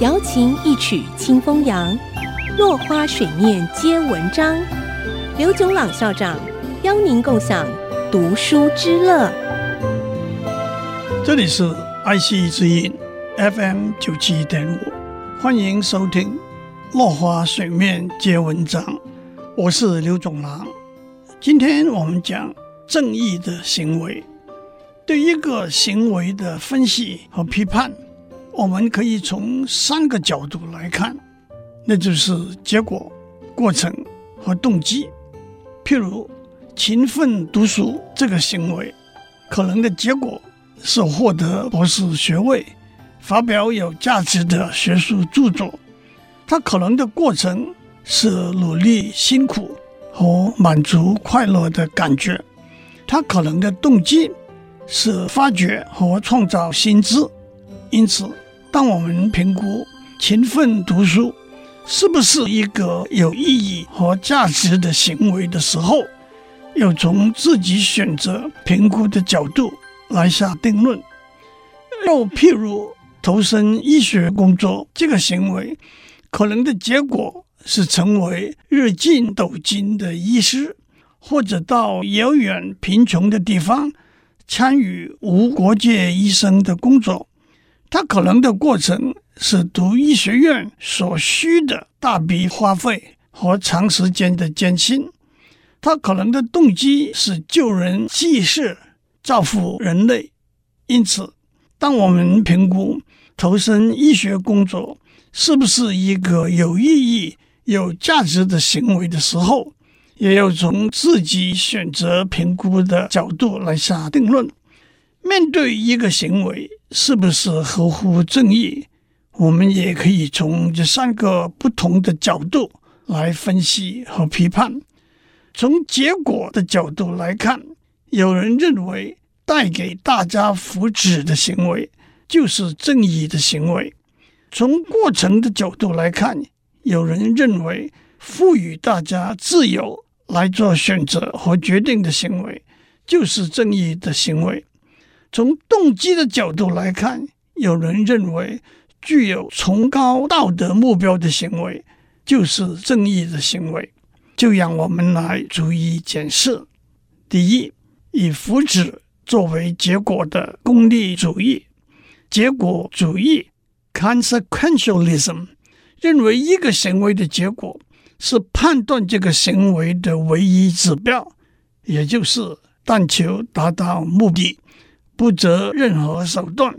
瑶琴一曲清风扬，落花水面皆文章。刘炯朗校长邀您共享读书之乐。这里是爱惜之音 FM 九七点五，欢迎收听《落花水面皆文章》，我是刘炯朗。今天我们讲正义的行为。对一个行为的分析和批判，我们可以从三个角度来看，那就是结果、过程和动机。譬如勤奋读书这个行为，可能的结果是获得博士学位，发表有价值的学术著作；它可能的过程是努力、辛苦和满足、快乐的感觉；它可能的动机。是发掘和创造新知，因此，当我们评估勤奋读书是不是一个有意义和价值的行为的时候，要从自己选择评估的角度来下定论。又譬如投身医学工作这个行为，可能的结果是成为日进斗金的医师，或者到遥远贫穷的地方。参与无国界医生的工作，他可能的过程是读医学院所需的大笔花费和长时间的艰辛；他可能的动机是救人济世、造福人类。因此，当我们评估投身医学工作是不是一个有意义、有价值的行为的时候，也要从自己选择评估的角度来下定论。面对一个行为是不是合乎正义，我们也可以从这三个不同的角度来分析和批判。从结果的角度来看，有人认为带给大家福祉的行为就是正义的行为；从过程的角度来看，有人认为赋予大家自由。来做选择和决定的行为，就是正义的行为。从动机的角度来看，有人认为具有崇高道德目标的行为，就是正义的行为。就让我们来逐一检视：第一，以福祉作为结果的功利主义，结果主义 （consequentialism） 认为一个行为的结果。是判断这个行为的唯一指标，也就是但求达到目的，不择任何手段，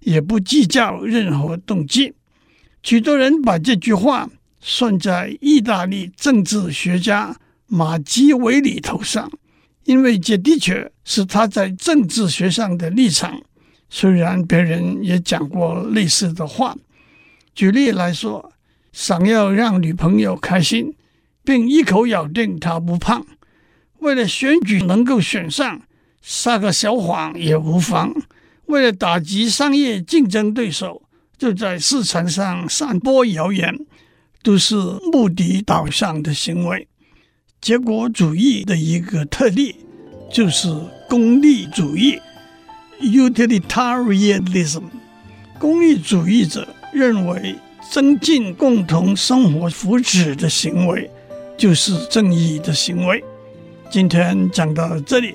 也不计较任何动机。许多人把这句话算在意大利政治学家马基维里头上，因为这的确是他在政治学上的立场。虽然别人也讲过类似的话，举例来说。想要让女朋友开心，并一口咬定她不胖，为了选举能够选上，撒个小谎也无妨。为了打击商业竞争对手，就在市场上散播谣言，都是目的导向的行为。结果主义的一个特例就是功利主义 （utilitarianism）。功利主义者认为。增进共同生活福祉的行为，就是正义的行为。今天讲到这里，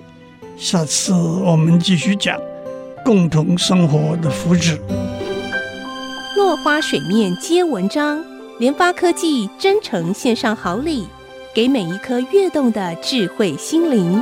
下次我们继续讲共同生活的福祉。落花水面皆文章，联发科技真诚献上好礼，给每一颗跃动的智慧心灵。